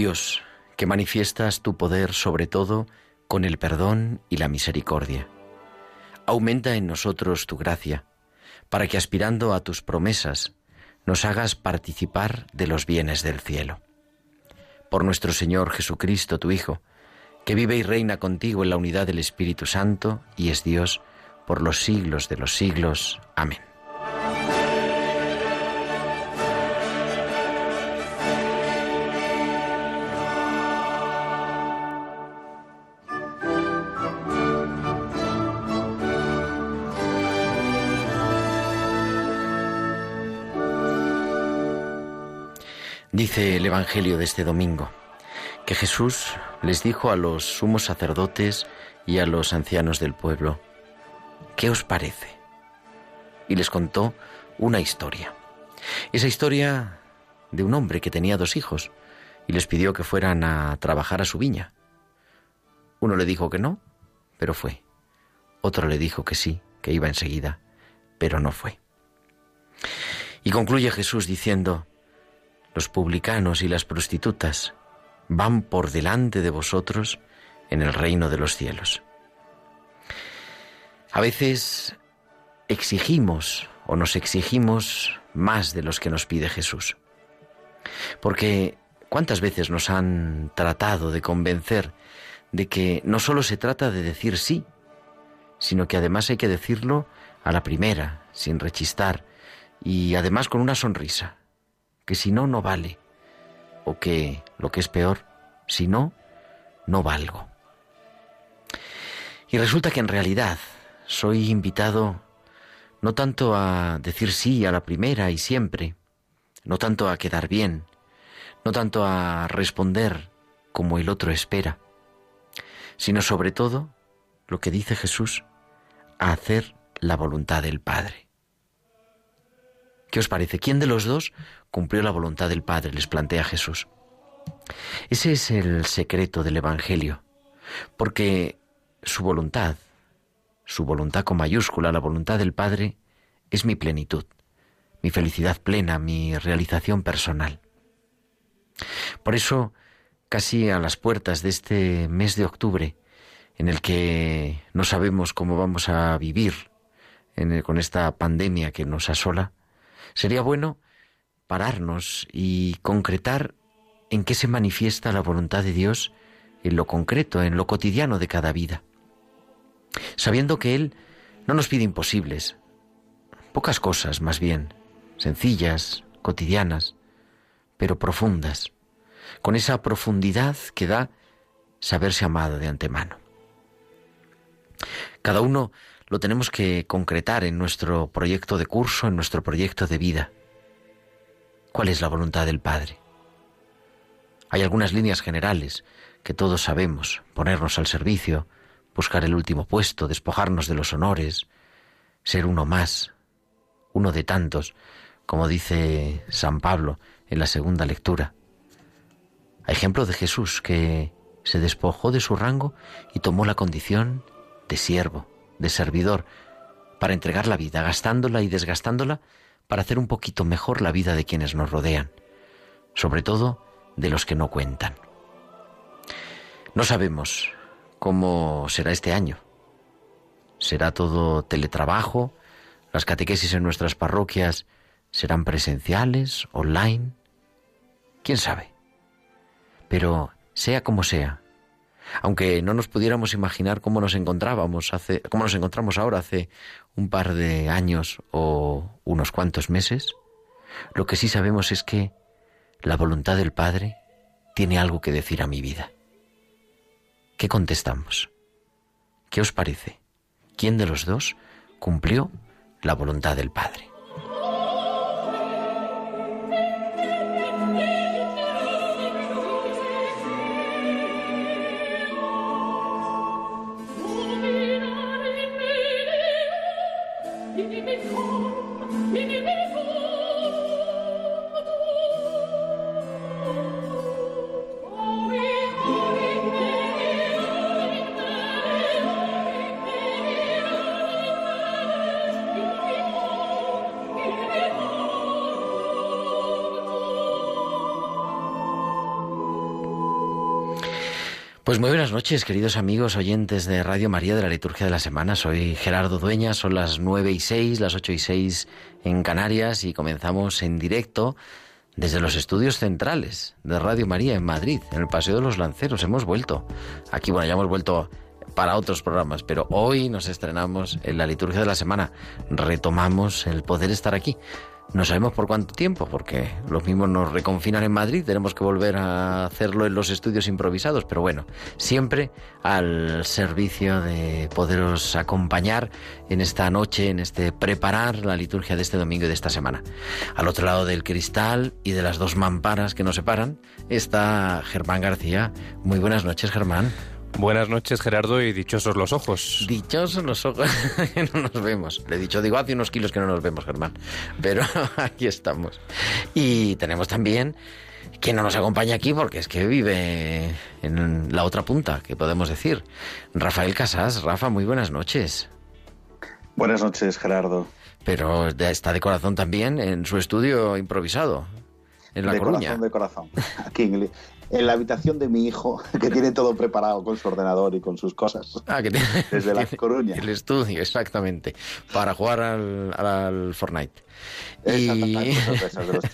Dios, que manifiestas tu poder sobre todo con el perdón y la misericordia. Aumenta en nosotros tu gracia, para que aspirando a tus promesas nos hagas participar de los bienes del cielo. Por nuestro Señor Jesucristo, tu Hijo, que vive y reina contigo en la unidad del Espíritu Santo y es Dios por los siglos de los siglos. Amén. Dice el Evangelio de este domingo que Jesús les dijo a los sumos sacerdotes y a los ancianos del pueblo, ¿qué os parece? Y les contó una historia. Esa historia de un hombre que tenía dos hijos y les pidió que fueran a trabajar a su viña. Uno le dijo que no, pero fue. Otro le dijo que sí, que iba enseguida, pero no fue. Y concluye Jesús diciendo, los publicanos y las prostitutas van por delante de vosotros en el reino de los cielos. A veces exigimos o nos exigimos más de los que nos pide Jesús. Porque ¿cuántas veces nos han tratado de convencer de que no solo se trata de decir sí, sino que además hay que decirlo a la primera, sin rechistar, y además con una sonrisa, que si no, no vale, o que, lo que es peor, si no, no valgo. Y resulta que en realidad soy invitado no tanto a decir sí a la primera y siempre, no tanto a quedar bien, no tanto a responder como el otro espera, sino sobre todo, lo que dice Jesús, a hacer la voluntad del Padre. ¿Qué os parece? ¿Quién de los dos cumplió la voluntad del Padre? Les plantea Jesús. Ese es el secreto del Evangelio, porque su voluntad, su voluntad con mayúscula, la voluntad del Padre, es mi plenitud, mi felicidad plena, mi realización personal. Por eso, casi a las puertas de este mes de octubre, en el que no sabemos cómo vamos a vivir con esta pandemia que nos asola, sería bueno pararnos y concretar en qué se manifiesta la voluntad de Dios en lo concreto, en lo cotidiano de cada vida. Sabiendo que Él no nos pide imposibles, pocas cosas más bien, sencillas, cotidianas, pero profundas, con esa profundidad que da saberse amado de antemano. Cada uno lo tenemos que concretar en nuestro proyecto de curso, en nuestro proyecto de vida. ¿Cuál es la voluntad del Padre? Hay algunas líneas generales que todos sabemos, ponernos al servicio, buscar el último puesto, despojarnos de los honores, ser uno más, uno de tantos, como dice San Pablo en la segunda lectura. Hay ejemplo de Jesús que se despojó de su rango y tomó la condición de siervo, de servidor, para entregar la vida, gastándola y desgastándola para hacer un poquito mejor la vida de quienes nos rodean, sobre todo de los que no cuentan. No sabemos cómo será este año. ¿Será todo teletrabajo? ¿Las catequesis en nuestras parroquias serán presenciales, online? ¿Quién sabe? Pero sea como sea, aunque no nos pudiéramos imaginar cómo nos encontrábamos hace, cómo nos encontramos ahora hace un par de años o unos cuantos meses, lo que sí sabemos es que la voluntad del Padre tiene algo que decir a mi vida. ¿Qué contestamos? ¿Qué os parece? quién de los dos cumplió la voluntad del Padre. Pues muy buenas noches, queridos amigos oyentes de Radio María de la Liturgia de la Semana. Soy Gerardo Dueña, son las nueve y seis, las ocho y seis en Canarias y comenzamos en directo desde los estudios centrales de Radio María en Madrid, en el Paseo de los Lanceros. Hemos vuelto. Aquí, bueno, ya hemos vuelto para otros programas, pero hoy nos estrenamos en la Liturgia de la Semana. Retomamos el poder estar aquí. No sabemos por cuánto tiempo, porque los mismos nos reconfinan en Madrid, tenemos que volver a hacerlo en los estudios improvisados, pero bueno, siempre al servicio de poderos acompañar en esta noche, en este preparar la liturgia de este domingo y de esta semana. Al otro lado del cristal y de las dos mamparas que nos separan está Germán García. Muy buenas noches, Germán. Buenas noches, Gerardo, y dichosos los ojos. Dichosos los ojos, que no nos vemos. Le he dicho, digo, hace unos kilos que no nos vemos, Germán. Pero aquí estamos. Y tenemos también quien no nos acompaña aquí porque es que vive en la otra punta, que podemos decir. Rafael Casas. Rafa, muy buenas noches. Buenas noches, Gerardo. Pero está de corazón también en su estudio improvisado, en La de Coruña. corazón, de corazón. Aquí en, en la habitación de mi hijo, que tiene todo preparado con su ordenador y con sus cosas. Ah, que tiene, Desde La Coruña. El estudio, exactamente. Para jugar al, al Fortnite. Y- cosas de los.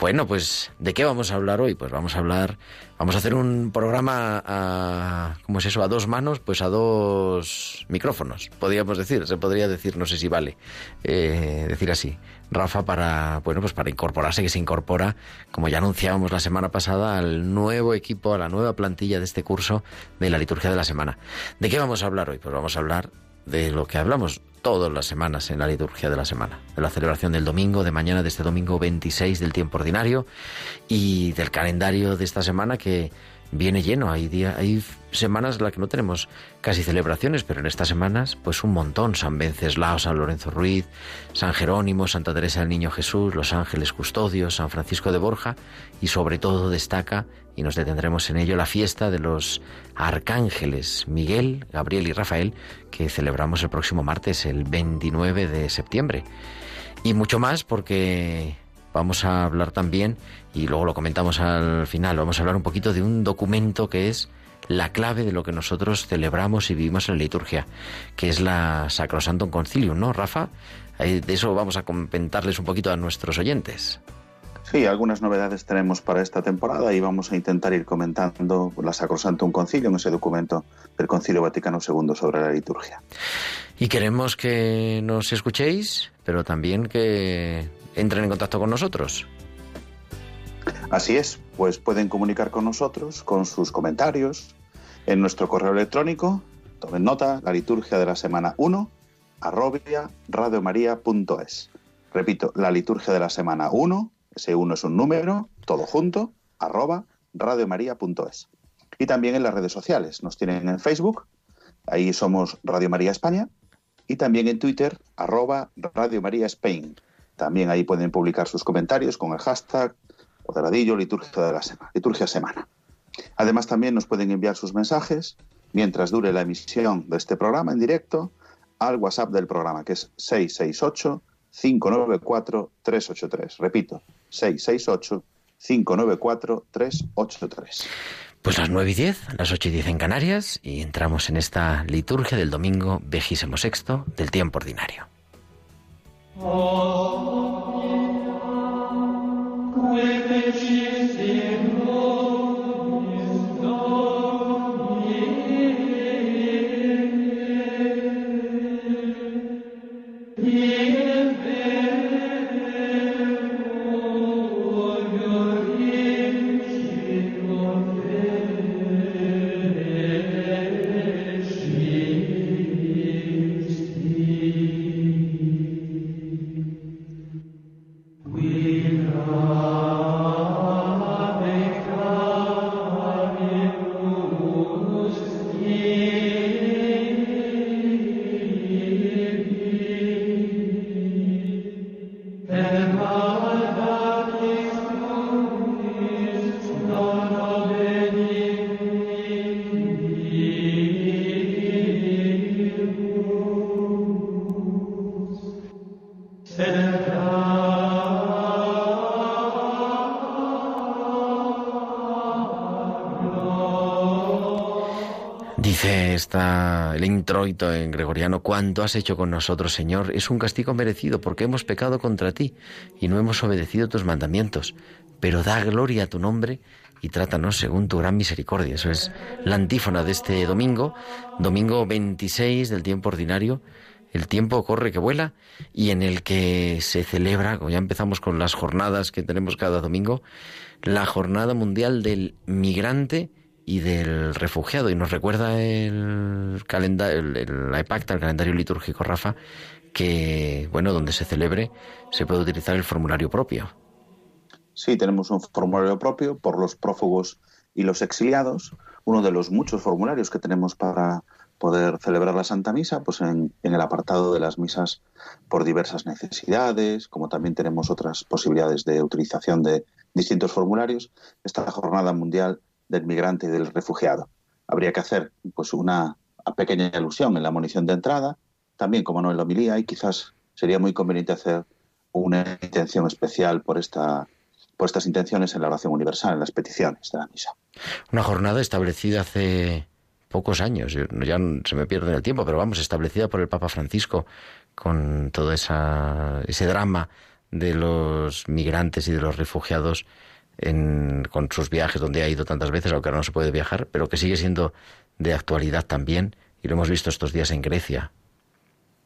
Bueno, pues ¿de qué vamos a hablar hoy? Pues vamos a hablar, vamos a hacer un programa a, ¿cómo es eso? A dos manos, pues a dos micrófonos, podríamos decir, se podría decir, no sé si vale eh, decir así. Rafa para, bueno, pues para incorporarse, que se incorpora, como ya anunciábamos la semana pasada, al nuevo equipo, a la nueva plantilla de este curso de la liturgia de la semana. ¿De qué vamos a hablar hoy? Pues vamos a hablar de lo que hablamos todas las semanas en la liturgia de la semana, de la celebración del domingo, de mañana de este domingo 26 del tiempo ordinario y del calendario de esta semana que viene lleno. Hay, día, hay semanas en las que no tenemos casi celebraciones, pero en estas semanas pues un montón. San Venceslao, San Lorenzo Ruiz, San Jerónimo, Santa Teresa del Niño Jesús, los ángeles custodios, San Francisco de Borja y sobre todo destaca, y nos detendremos en ello, la fiesta de los arcángeles Miguel, Gabriel y Rafael, que celebramos el próximo martes, el 29 de septiembre. Y mucho más porque vamos a hablar también, y luego lo comentamos al final, vamos a hablar un poquito de un documento que es la clave de lo que nosotros celebramos y vivimos en la liturgia, que es la Sacrosantum Concilium, ¿no, Rafa? De eso vamos a comentarles un poquito a nuestros oyentes. Sí, algunas novedades tenemos para esta temporada y vamos a intentar ir comentando la Sacrosantum Concilium, ese documento del Concilio Vaticano II sobre la liturgia. Y queremos que nos escuchéis, pero también que entren en contacto con nosotros. Así es, pues pueden comunicar con nosotros con sus comentarios en nuestro correo electrónico. Tomen nota, la liturgia de la semana 1, arrobia radiomaria.es. Repito, la liturgia de la semana 1, ese 1 es un número, todo junto, arroba radiomaria.es. Y también en las redes sociales, nos tienen en Facebook, ahí somos Radio María España, y también en Twitter, arroba Radio María Spain. También ahí pueden publicar sus comentarios con el hashtag Cuadradillo Liturgia de la Semana, Liturgia Semana. Además, también nos pueden enviar sus mensajes mientras dure la emisión de este programa en directo al WhatsApp del programa, que es 668-594-383. Repito, 668-594-383. Pues las 9 y 10, las 8 y 10 en Canarias, y entramos en esta liturgia del domingo vigésimo sexto del tiempo ordinario. Quae feci esta, el introito en gregoriano, cuánto has hecho con nosotros, Señor, es un castigo merecido porque hemos pecado contra ti y no hemos obedecido tus mandamientos. Pero da gloria a tu nombre y trátanos según tu gran misericordia. Eso es la antífona de este domingo, domingo 26 del tiempo ordinario. El tiempo corre que vuela y en el que se celebra, como ya empezamos con las jornadas que tenemos cada domingo, la Jornada Mundial del Migrante y del refugiado. Y nos recuerda el calendario, el, la EPACTA, el calendario litúrgico, Rafa, que, bueno, donde se celebre se puede utilizar el formulario propio. Sí, tenemos un formulario propio por los prófugos y los exiliados, uno de los muchos formularios que tenemos para poder celebrar la Santa Misa, pues en, en, el apartado de las misas por diversas necesidades, como también tenemos otras posibilidades de utilización de distintos formularios. Esta jornada mundial del migrante y del refugiado. Habría que hacer pues una pequeña alusión en la munición de entrada, también como no en la homilía, y quizás sería muy conveniente hacer una intención especial por esta por estas intenciones en la oración universal, en las peticiones de la misa. Una jornada establecida hace pocos años, ya se me pierde el tiempo, pero vamos, establecida por el Papa Francisco con todo ese drama de los migrantes y de los refugiados en, con sus viajes donde ha ido tantas veces, aunque ahora no se puede viajar, pero que sigue siendo de actualidad también, y lo hemos visto estos días en Grecia.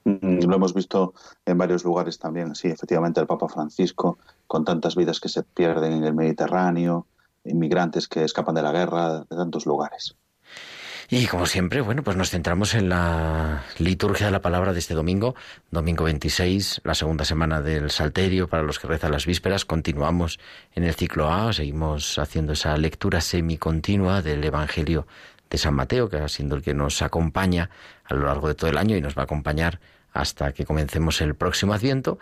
Mm, lo hemos visto en varios lugares también, sí, efectivamente el Papa Francisco, con tantas vidas que se pierden en el Mediterráneo, inmigrantes que escapan de la guerra, de tantos lugares. Y como siempre, bueno, pues nos centramos en la liturgia de la palabra de este domingo, domingo 26, la segunda semana del Salterio para los que rezan las vísperas. Continuamos en el ciclo A, seguimos haciendo esa lectura semicontinua del Evangelio de San Mateo, que va siendo el que nos acompaña a lo largo de todo el año y nos va a acompañar hasta que comencemos el próximo Adviento.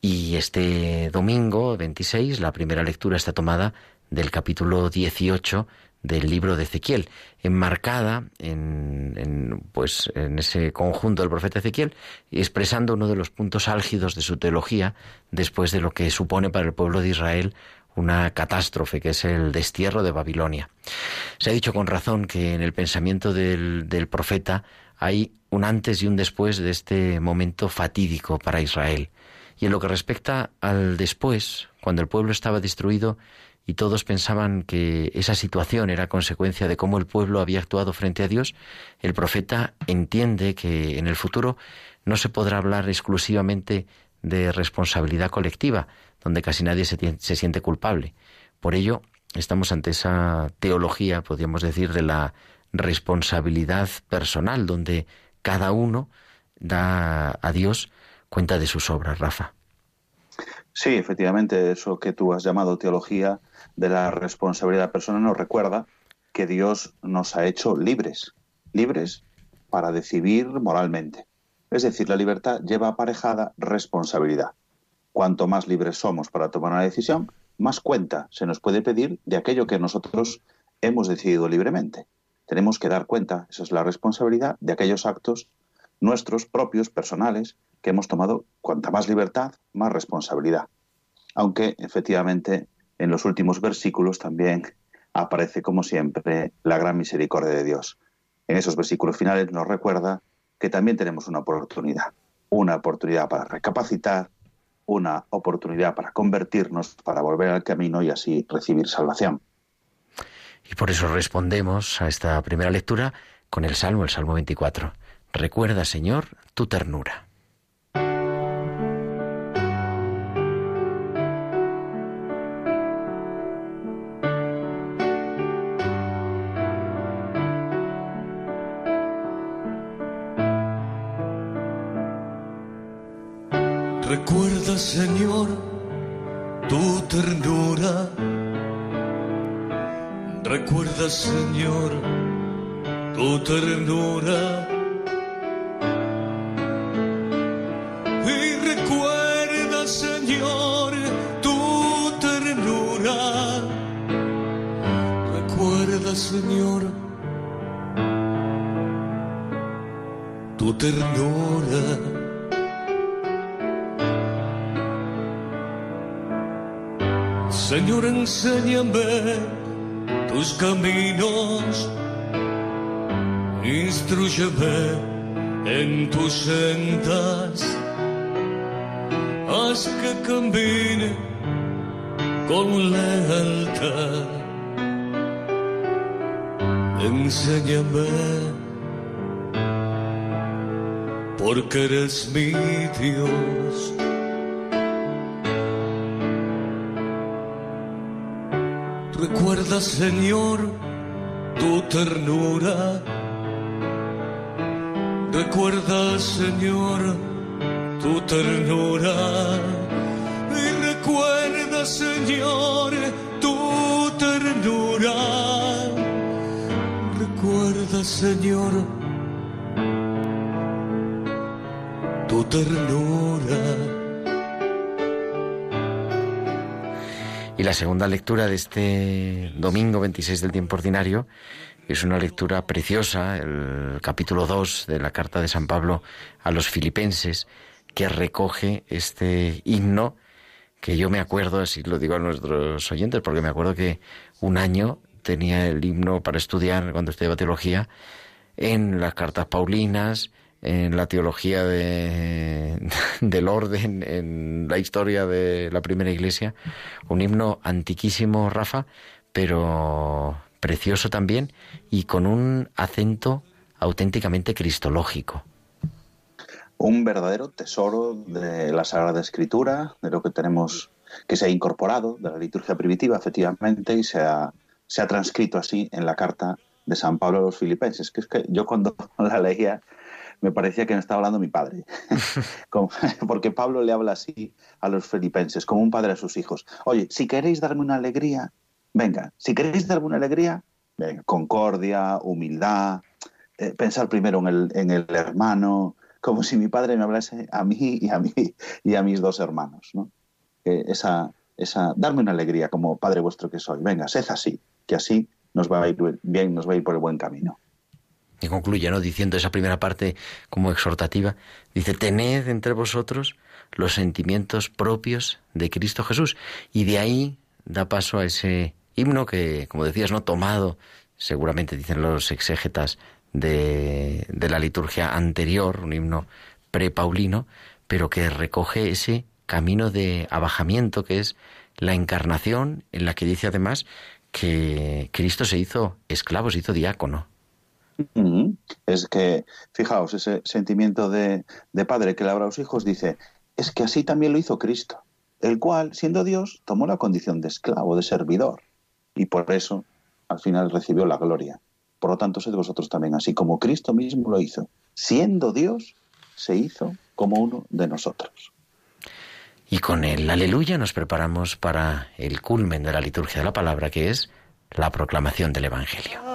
Y este domingo 26, la primera lectura está tomada del capítulo 18 del libro de Ezequiel, enmarcada en, en, pues, en ese conjunto del profeta Ezequiel expresando uno de los puntos álgidos de su teología después de lo que supone para el pueblo de Israel una catástrofe que es el destierro de Babilonia. Se ha dicho con razón que en el pensamiento del, del profeta hay un antes y un después de este momento fatídico para Israel. Y en lo que respecta al después, cuando el pueblo estaba destruido, y todos pensaban que esa situación era consecuencia de cómo el pueblo había actuado frente a Dios, el profeta entiende que en el futuro no se podrá hablar exclusivamente de responsabilidad colectiva, donde casi nadie se, se siente culpable. Por ello, estamos ante esa teología, podríamos decir, de la responsabilidad personal, donde cada uno da a Dios cuenta de sus obras, Rafa. Sí, efectivamente, eso que tú has llamado teología de la responsabilidad personal nos recuerda que Dios nos ha hecho libres, libres para decidir moralmente. Es decir, la libertad lleva aparejada responsabilidad. Cuanto más libres somos para tomar una decisión, más cuenta se nos puede pedir de aquello que nosotros hemos decidido libremente. Tenemos que dar cuenta, esa es la responsabilidad, de aquellos actos nuestros propios, personales, que hemos tomado cuanta más libertad, más responsabilidad. Aunque efectivamente en los últimos versículos también aparece, como siempre, la gran misericordia de Dios. En esos versículos finales nos recuerda que también tenemos una oportunidad, una oportunidad para recapacitar, una oportunidad para convertirnos, para volver al camino y así recibir salvación. Y por eso respondemos a esta primera lectura con el Salmo, el Salmo 24. Recuerda, Señor, tu ternura. Señor, tu ternura. Recuerda, Señor, tu ternura. Y recuerda, Señor, tu ternura. Recuerda, Señor, tu ternura. Señor, enséñame tus caminos, instruyeme en tus sendas, haz que camine con lealtad. Enséñame, porque eres mi Dios. Recuerda, Señor, tu ternura. Recuerda, Señor, tu ternura. Y recuerda, Señor, tu ternura. Recuerda, Señor, tu ternura. Y la segunda lectura de este domingo 26 del tiempo ordinario es una lectura preciosa, el capítulo 2 de la carta de San Pablo a los filipenses, que recoge este himno que yo me acuerdo, así lo digo a nuestros oyentes, porque me acuerdo que un año tenía el himno para estudiar cuando estudiaba teología en las cartas paulinas, en la teología de, del orden, en la historia de la primera iglesia. Un himno antiquísimo, Rafa, pero precioso también y con un acento auténticamente cristológico. Un verdadero tesoro de la Sagrada Escritura, de lo que tenemos que se ha incorporado de la liturgia primitiva, efectivamente, y se ha, se ha transcrito así en la carta de San Pablo a los filipenses, que es que yo cuando la leía me parecía que me estaba hablando mi padre, porque Pablo le habla así a los filipenses, como un padre a sus hijos. Oye, si queréis darme una alegría, venga, si queréis darme una alegría, venga, concordia, humildad, eh, pensar primero en el, en el, hermano, como si mi padre me hablase a mí y a mí y a mis dos hermanos, ¿no? Eh, esa, esa, darme una alegría como padre vuestro que soy. Venga, sed así, que así nos va a ir bien, nos va a ir por el buen camino y concluye, ¿no? Diciendo esa primera parte como exhortativa, dice, tened entre vosotros los sentimientos propios de Cristo Jesús. Y de ahí da paso a ese himno que, como decías, ¿no? Tomado, seguramente dicen los exégetas de, de la liturgia anterior, un himno pre-paulino, pero que recoge ese camino de abajamiento que es la encarnación, en la que dice además que Cristo se hizo esclavo, se hizo diácono. Es que, fijaos, ese sentimiento de, padre que le a los hijos dice, es que así también lo hizo Cristo, el cual, siendo Dios, tomó la condición de esclavo, de servidor, y por eso al final recibió la gloria. Por lo tanto, sed vosotros también, así como Cristo mismo lo hizo. Siendo Dios, se hizo como uno de nosotros. Y con el aleluya nos preparamos para el culmen de la liturgia de la palabra, que es la proclamación del Evangelio.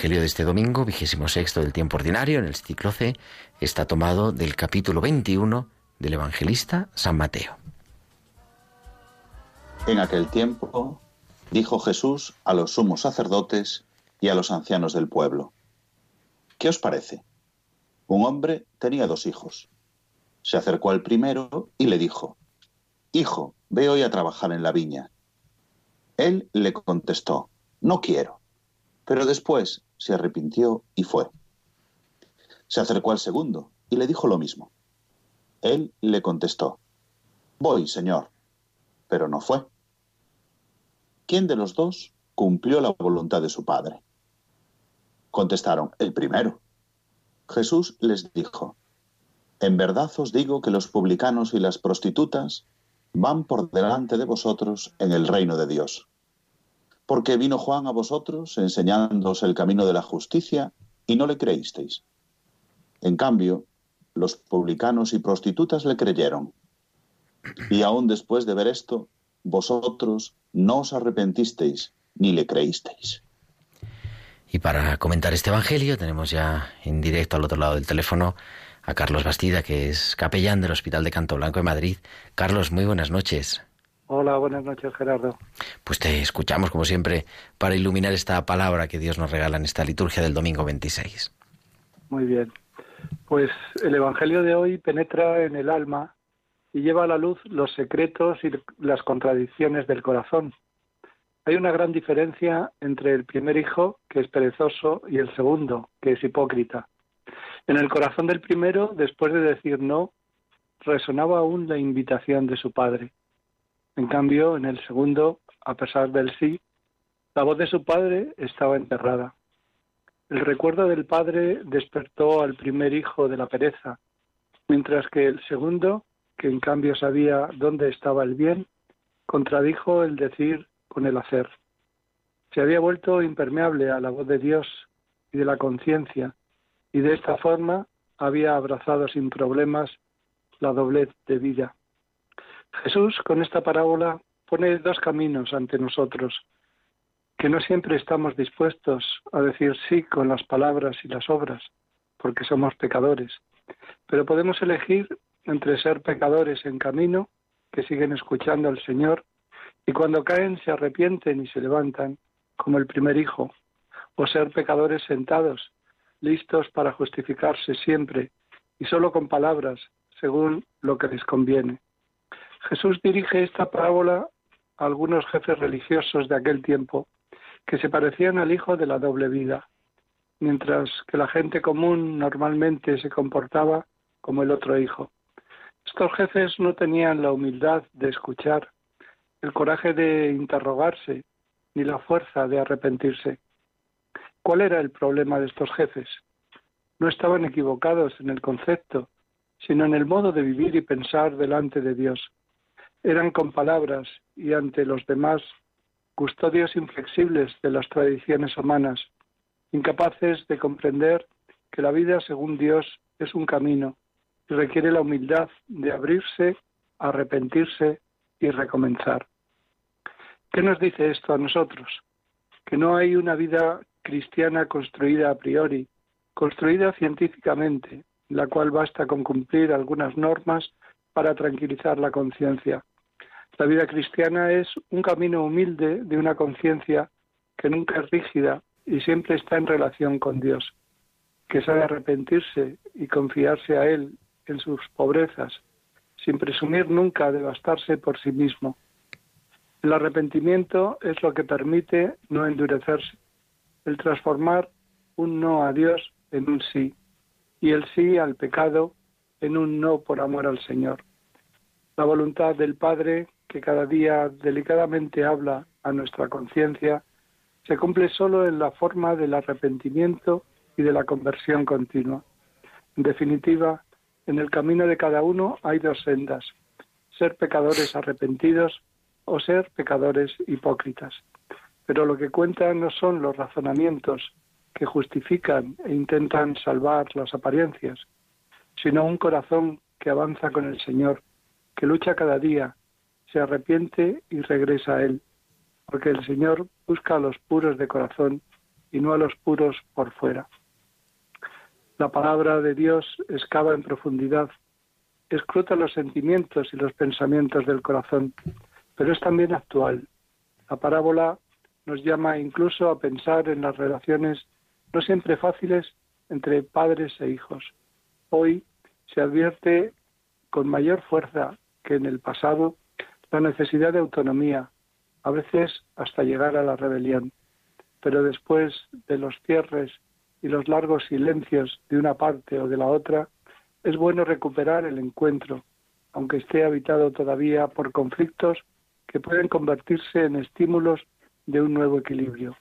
Evangelio de este domingo, vigésimo sexto del tiempo ordinario, en el ciclo C, está tomado del capítulo 21 del evangelista San Mateo. En aquel tiempo dijo Jesús a los sumos sacerdotes y a los ancianos del pueblo, ¿qué os parece? Un hombre tenía dos hijos. Se acercó al primero y le dijo, Hijo, ve hoy a trabajar en la viña. Él le contestó, No quiero. Pero después se arrepintió y fue. Se acercó al segundo y le dijo lo mismo. Él le contestó, Voy, señor. Pero no fue. ¿Quién de los dos cumplió la voluntad de su padre? Contestaron, el primero. Jesús les dijo, En verdad os digo que los publicanos y las prostitutas van por delante de vosotros en el reino de Dios. Porque vino Juan a vosotros enseñándoos el camino de la justicia y no le creísteis. En cambio, los publicanos y prostitutas le creyeron. Y aún después de ver esto, vosotros no os arrepentisteis ni le creísteis. Y para comentar este Evangelio tenemos ya en directo al otro lado del teléfono a Carlos Bastida, que es capellán del Hospital de Canto Blanco de Madrid. Carlos, muy buenas noches. Hola, buenas noches, Gerardo. Pues te escuchamos, como siempre, para iluminar esta palabra que Dios nos regala en esta liturgia del domingo 26. Muy bien. Pues el Evangelio de hoy penetra en el alma y lleva a la luz los secretos y las contradicciones del corazón. Hay una gran diferencia entre el primer hijo, que es perezoso, y el segundo, que es hipócrita. En el corazón del primero, después de decir no, resonaba aún la invitación de su padre. En cambio, en el segundo, a pesar del sí, la voz de su padre estaba enterrada. El recuerdo del padre despertó al primer hijo de la pereza, mientras que el segundo, que en cambio sabía dónde estaba el bien, contradijo el decir con el hacer. Se había vuelto impermeable a la voz de Dios y de la conciencia, y de esta forma había abrazado sin problemas la doblez de vida. Jesús con esta parábola pone dos caminos ante nosotros, que no siempre estamos dispuestos a decir sí con las palabras y las obras, porque somos pecadores, pero podemos elegir entre ser pecadores en camino, que siguen escuchando al Señor, y cuando caen se arrepienten y se levantan, como el primer hijo, o ser pecadores sentados, listos para justificarse siempre y solo con palabras, según lo que les conviene. Jesús dirige esta parábola a algunos jefes religiosos de aquel tiempo que se parecían al hijo de la doble vida, mientras que la gente común normalmente se comportaba como el otro hijo. Estos jefes no tenían la humildad de escuchar, el coraje de interrogarse, ni la fuerza de arrepentirse. ¿Cuál era el problema de estos jefes? No estaban equivocados en el concepto, sino en el modo de vivir y pensar delante de Dios. Eran con palabras y ante los demás custodios inflexibles de las tradiciones humanas, incapaces de comprender que la vida según Dios es un camino y requiere la humildad de abrirse, arrepentirse y recomenzar. ¿Qué nos dice esto a nosotros? Que no hay una vida cristiana construida a priori, construida científicamente, la cual basta con cumplir algunas normas para tranquilizar la conciencia, la vida cristiana es un camino humilde de una conciencia que nunca es rígida y siempre está en relación con Dios, que sabe arrepentirse y confiarse a Él en sus pobrezas, sin presumir nunca de bastarse por sí mismo. El arrepentimiento es lo que permite no endurecerse, el transformar un no a Dios en un sí y el sí al pecado en un no por amor al Señor. La voluntad del Padre que cada día delicadamente habla a nuestra conciencia, se cumple solo en la forma del arrepentimiento y de la conversión continua. En definitiva, en el camino de cada uno hay dos sendas, ser pecadores arrepentidos o ser pecadores hipócritas. Pero lo que cuenta no son los razonamientos que justifican e intentan salvar las apariencias, sino un corazón que avanza con el Señor, que lucha cada día se arrepiente y regresa a Él, porque el Señor busca a los puros de corazón y no a los puros por fuera. La palabra de Dios excava en profundidad, escruta los sentimientos y los pensamientos del corazón, pero es también actual. La parábola nos llama incluso a pensar en las relaciones no siempre fáciles entre padres e hijos. Hoy se advierte con mayor fuerza que en el pasado la necesidad de autonomía, a veces hasta llegar a la rebelión. Pero después de los cierres y los largos silencios de una parte o de la otra, es bueno recuperar el encuentro, aunque esté habitado todavía por conflictos que pueden convertirse en estímulos de un nuevo equilibrio.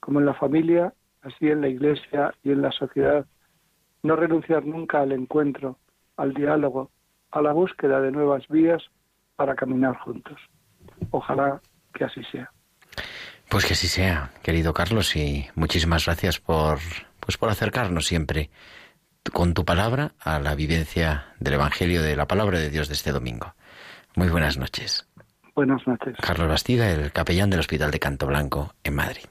Como en la familia, así en la iglesia y en la sociedad. No renunciar nunca al encuentro, al diálogo, a la búsqueda de nuevas vías para caminar juntos. Ojalá que así sea. Pues que así sea, querido Carlos, y muchísimas gracias por, pues por acercarnos siempre con tu palabra a la vivencia del Evangelio de la palabra de Dios de este domingo. Muy buenas noches. Buenas noches. Carlos Bastida, el capellán del Hospital de Canto Blanco en Madrid.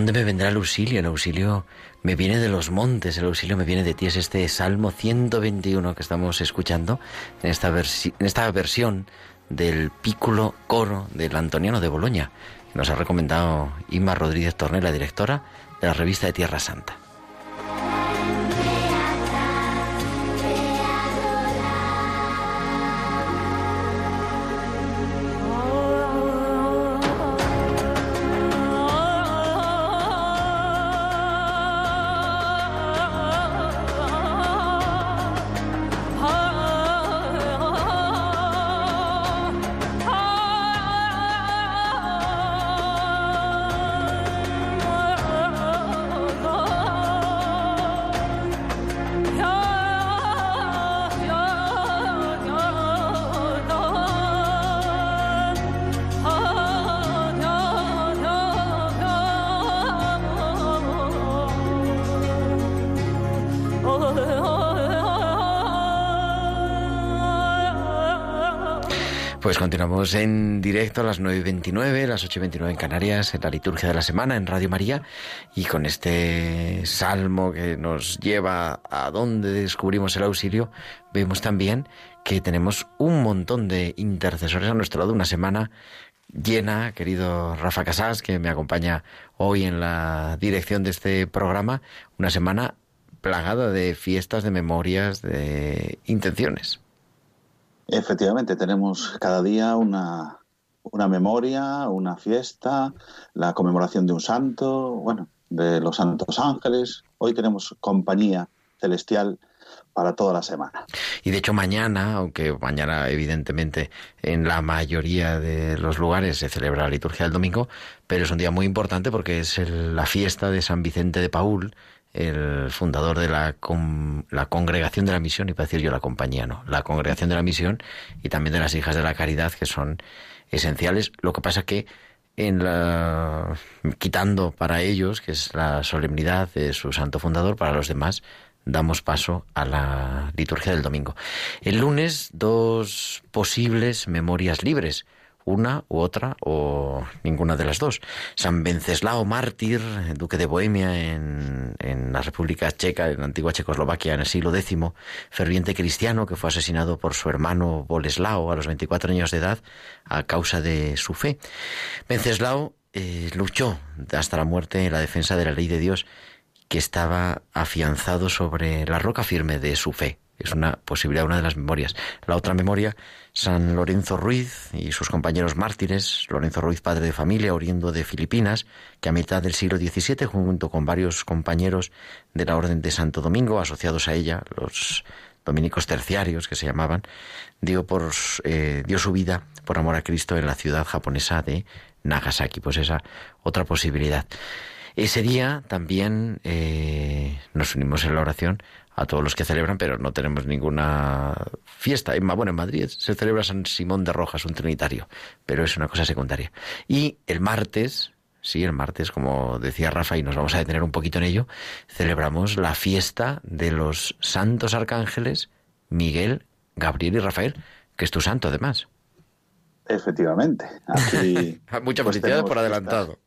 Dónde me vendrá el auxilio? El auxilio me viene de los montes, el auxilio me viene de ti. Es este Salmo 121 que estamos escuchando en esta, en esta versión del pículo coro del Antoniano de Boloña, que nos ha recomendado Inma Rodríguez Tornela, directora de la revista de Tierra Santa. Continuamos en directo a las 9.29, las 8.29 en Canarias, en la liturgia de la semana en Radio María y con este salmo que nos lleva a donde descubrimos el auxilio, vemos también que tenemos un montón de intercesores a nuestro lado, una semana llena, querido Rafa Casas, que me acompaña hoy en la dirección de este programa, una semana plagada de fiestas, de memorias, de intenciones. Efectivamente, tenemos cada día una, una memoria, una fiesta, la conmemoración de un santo, bueno, de los santos ángeles. Hoy tenemos compañía celestial para toda la semana. Y de hecho mañana, aunque mañana evidentemente en la mayoría de los lugares se celebra la liturgia del domingo, pero es un día muy importante porque es la fiesta de San Vicente de Paul, el fundador de la, la congregación de la misión, y para decir yo la compañía, no, la congregación de la misión y también de las hijas de la caridad, que son esenciales. Lo que pasa que en la, quitando para ellos, que es la solemnidad de su santo fundador, para los demás damos paso a la liturgia del domingo. El lunes, dos posibles memorias libres una u otra o ninguna de las dos. San Venceslao mártir, duque de Bohemia en, en, la República Checa, en la antigua Checoslovaquia en el siglo X, ferviente cristiano que fue asesinado por su hermano Boleslao a los 24 años de edad a causa de su fe. Venceslao eh, luchó hasta la muerte en la defensa de la ley de Dios que estaba afianzado sobre la roca firme de su fe. Es una posibilidad, una de las memorias. La otra memoria, San Lorenzo Ruiz y sus compañeros mártires, Lorenzo Ruiz, padre de familia, oriundo de Filipinas, que a mitad del siglo XVII, junto con varios compañeros de la Orden de Santo Domingo, asociados a ella, los dominicos terciarios que se llamaban, dio, por, eh, dio su vida por amor a Cristo en la ciudad japonesa de Nagasaki. Pues esa otra posibilidad. Ese día también eh, nos unimos en la oración a todos los que celebran, pero no tenemos ninguna fiesta. Bueno, en Madrid se celebra San Simón de Rojas, un trinitario, pero es una cosa secundaria. Y el martes, sí, el martes, como decía Rafa, y nos vamos a detener un poquito en ello, celebramos la fiesta de los santos arcángeles Miguel, Gabriel y Rafael, que es tu santo además. Efectivamente. Muchas pues felicidades por adelantado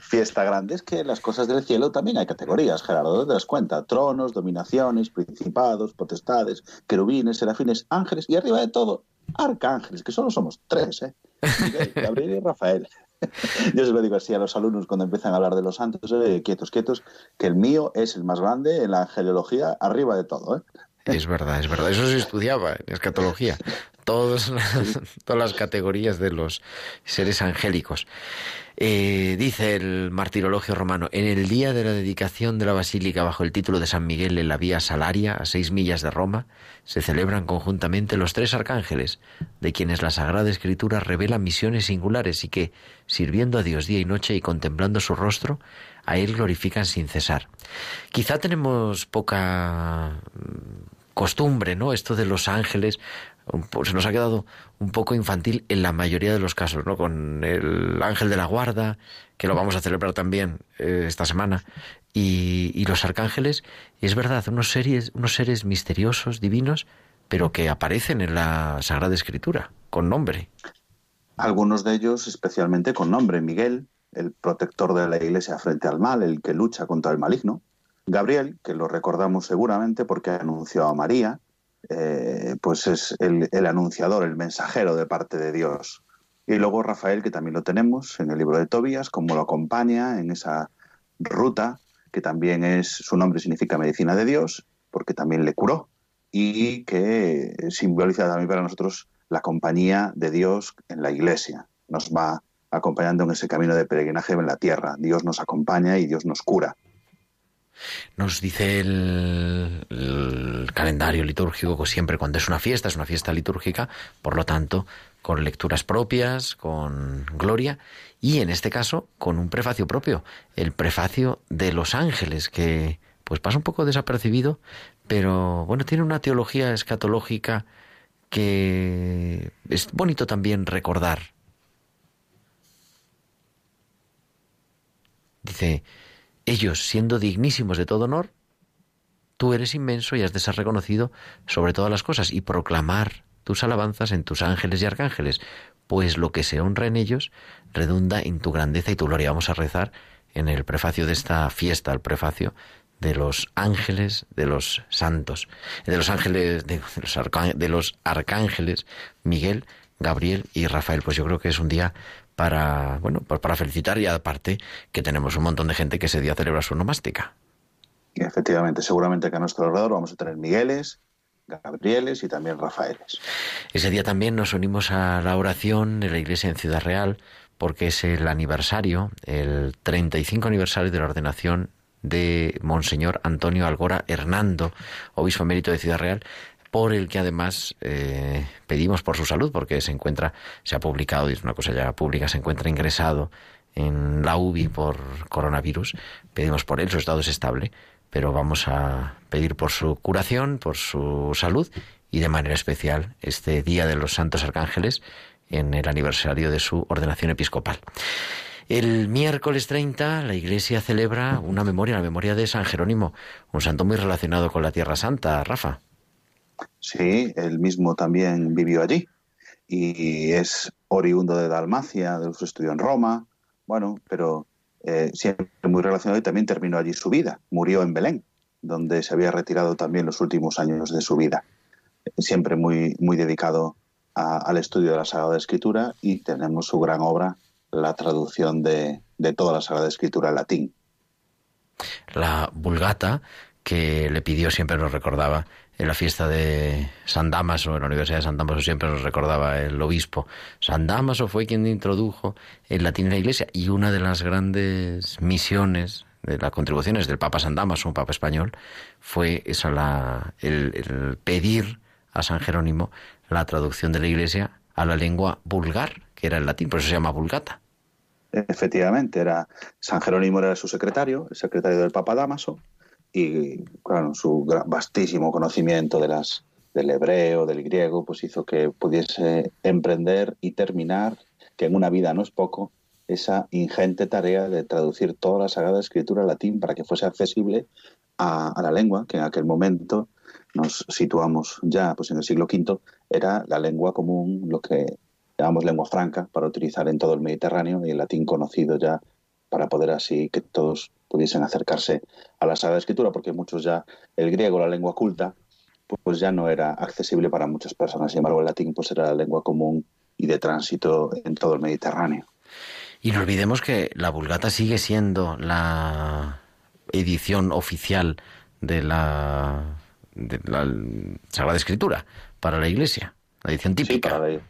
fiesta grande. Es que las cosas del cielo también hay categorías, Gerardo, te das cuenta? Tronos, dominaciones, principados, potestades, querubines, serafines, ángeles y arriba de todo, arcángeles, que solo somos tres, ¿eh? Gabriel y Rafael. Yo se lo digo así a los alumnos cuando empiezan a hablar de los santos, eh, quietos, quietos, que el mío es el más grande en la angelología, arriba de todo. ¿eh? Es verdad, es verdad. Eso se estudiaba en escatología. Todas, todas las categorías de los seres angélicos. Eh, dice el martirologio romano, en el día de la dedicación de la basílica bajo el título de San Miguel en la vía Salaria, a seis millas de Roma, se celebran conjuntamente los tres arcángeles, de quienes la Sagrada Escritura revela misiones singulares y que, sirviendo a Dios día y noche y contemplando su rostro, a Él glorifican sin cesar. Quizá tenemos poca costumbre, ¿no? Esto de los ángeles, pues se nos ha quedado un poco infantil en la mayoría de los casos, ¿no? Con el ángel de la guarda, que lo vamos a celebrar también eh, esta semana, y, los arcángeles, es verdad, unos seres, unos seres misteriosos, divinos, pero que aparecen en la Sagrada Escritura, con nombre. Algunos de ellos especialmente con nombre. Miguel, el protector de la Iglesia frente al mal, el que lucha contra el maligno. Gabriel, que lo recordamos seguramente porque anunció a María, eh, pues es el, anunciador, el mensajero de parte de Dios. Y luego Rafael, que también lo tenemos en el libro de Tobías, como lo acompaña en esa ruta, que también es, su nombre significa medicina de Dios, porque también le curó, y que simboliza también para nosotros la compañía de Dios en la iglesia. Nos va acompañando en ese camino de peregrinaje en la tierra. Dios nos acompaña y Dios nos cura. Nos dice el, calendario litúrgico que siempre cuando es una fiesta, es una fiesta litúrgica, por lo tanto, con lecturas propias, con gloria y en este caso con un prefacio propio, el prefacio de los ángeles, que pues pasa un poco desapercibido, pero bueno, tiene una teología escatológica que es bonito también recordar. Dice, ellos siendo dignísimos de todo honor, tú eres inmenso y has de ser reconocido sobre todas las cosas y proclamar tus alabanzas en tus ángeles y arcángeles, pues lo que se honra en ellos redunda en tu grandeza y tu gloria. Vamos a rezar en el prefacio de esta fiesta, el prefacio de los ángeles, de los santos, de los ángeles, de los, de los arcángeles, Miguel, Gabriel y Rafael. Pues yo creo que es un día para, bueno, pues para felicitar y aparte que tenemos un montón de gente que ese día celebra su nomástica. efectivamente, seguramente que a nuestro alrededor vamos a tener Migueles, Gabrieles y también Rafaeles. Ese día también nos unimos a la oración de la iglesia en Ciudad Real porque es el aniversario, el 35 aniversario de la ordenación de Monseñor Antonio Algora Hernando, obispo emérito de Ciudad Real, por el que además eh, pedimos por su salud, porque se encuentra, se ha publicado, y es una cosa ya pública, se encuentra ingresado en la UBI por coronavirus. Pedimos por él, su estado es estable, pero vamos a pedir por su curación, por su salud y de manera especial este Día de los Santos Arcángeles en el aniversario de su ordenación episcopal. El miércoles 30 la Iglesia celebra una memoria, la memoria de San Jerónimo, un santo muy relacionado con la Tierra Santa, Rafa. Sí, él mismo también vivió allí y es oriundo de Dalmacia, de su estudio en Roma, bueno, pero eh, siempre muy relacionado y también terminó allí su vida. Murió en Belén, donde se había retirado también los últimos años de su vida. Siempre muy, muy dedicado al estudio de la Sagrada Escritura y tenemos su gran obra, la traducción de, de toda la Sagrada Escritura al latín. La Vulgata, que le pidió, siempre nos recordaba, en la fiesta de San Damaso, en la Universidad de San Damaso siempre nos recordaba el obispo. San Damaso fue quien introdujo el latín en la Iglesia y una de las grandes misiones de las contribuciones del Papa San Damaso, un Papa español, fue esa la, el pedir a San Jerónimo la traducción de la Iglesia a la lengua vulgar, que era el latín, por eso se llama vulgata. Efectivamente, era San Jerónimo era su secretario, el secretario del Papa Damaso, y claro, su vastísimo conocimiento de las, del hebreo, del griego, pues hizo que pudiese emprender y terminar, que en una vida no es poco, esa ingente tarea de traducir toda la Sagrada Escritura al latín para que fuese accesible a, la lengua, que en aquel momento nos situamos ya pues en el siglo V, era la lengua común, lo que llamamos lengua franca, para utilizar en todo el Mediterráneo y el latín conocido ya para poder así que todos pudiesen acercarse a la Sagrada Escritura, porque muchos ya, el griego, la lengua culta, pues ya no era accesible para muchas personas. Sin embargo, el latín pues era la lengua común y de tránsito en todo el Mediterráneo. Y no olvidemos que la Vulgata sigue siendo la edición oficial de la, de la Sagrada Escritura para la Iglesia, la edición típica. Sí, para, la,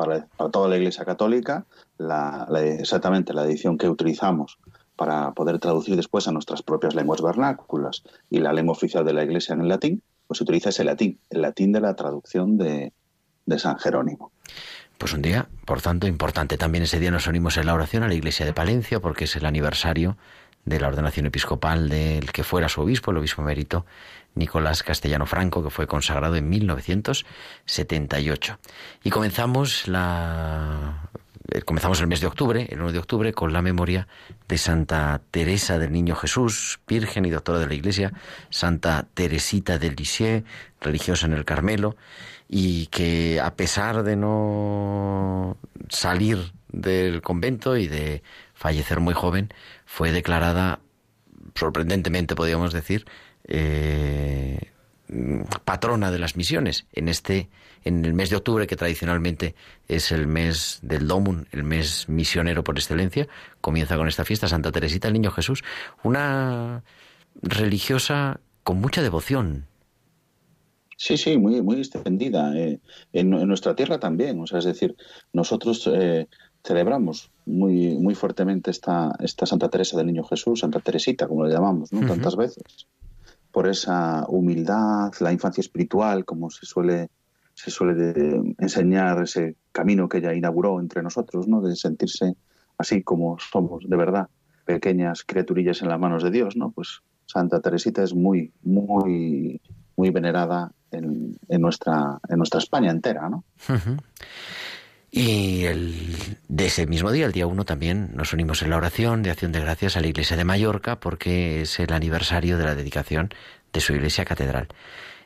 para, toda la Iglesia Católica, la, exactamente la edición que utilizamos para poder traducir después a nuestras propias lenguas vernáculas y la lengua oficial de la Iglesia en el latín, pues utiliza ese latín, el latín de la traducción de, de San Jerónimo. Pues un día, por tanto, importante. También ese día nos unimos en la oración a la Iglesia de Palencia porque es el aniversario de la ordenación episcopal del que fuera su obispo, el obispo emérito Nicolás Castellano Franco, que fue consagrado en 1978. Y comenzamos la eh, comenzamos el mes de octubre, el 1 de octubre, con la memoria de Santa Teresa del Niño Jesús, virgen y doctora de la Iglesia, Santa Teresita del Lisieux, religiosa en el Carmelo, y que a pesar de no salir del convento y de fallecer muy joven, fue declarada, sorprendentemente podríamos decir, eh, patrona de las misiones en este en el mes de octubre, que tradicionalmente es el mes del Domun, el mes misionero por excelencia, comienza con esta fiesta Santa Teresita el Niño Jesús, una religiosa con mucha devoción. Sí, sí, muy, muy extendida. Eh, en, en, nuestra tierra también. O sea, es decir, nosotros eh, celebramos muy, muy fuertemente esta, esta Santa Teresa del Niño Jesús, Santa Teresita, como le llamamos, ¿no? Uh -huh. Tantas veces. Por esa humildad, la infancia espiritual, como se suele se suele enseñar ese camino que ella inauguró entre nosotros, ¿no? De sentirse así como somos, de verdad, pequeñas criaturillas en las manos de Dios, ¿no? Pues Santa Teresita es muy, muy, muy venerada en, en nuestra, en nuestra España entera, ¿no? Y el, de ese mismo día, el día 1, también nos unimos en la oración de acción de gracias a la iglesia de Mallorca porque es el aniversario de la dedicación de su iglesia catedral.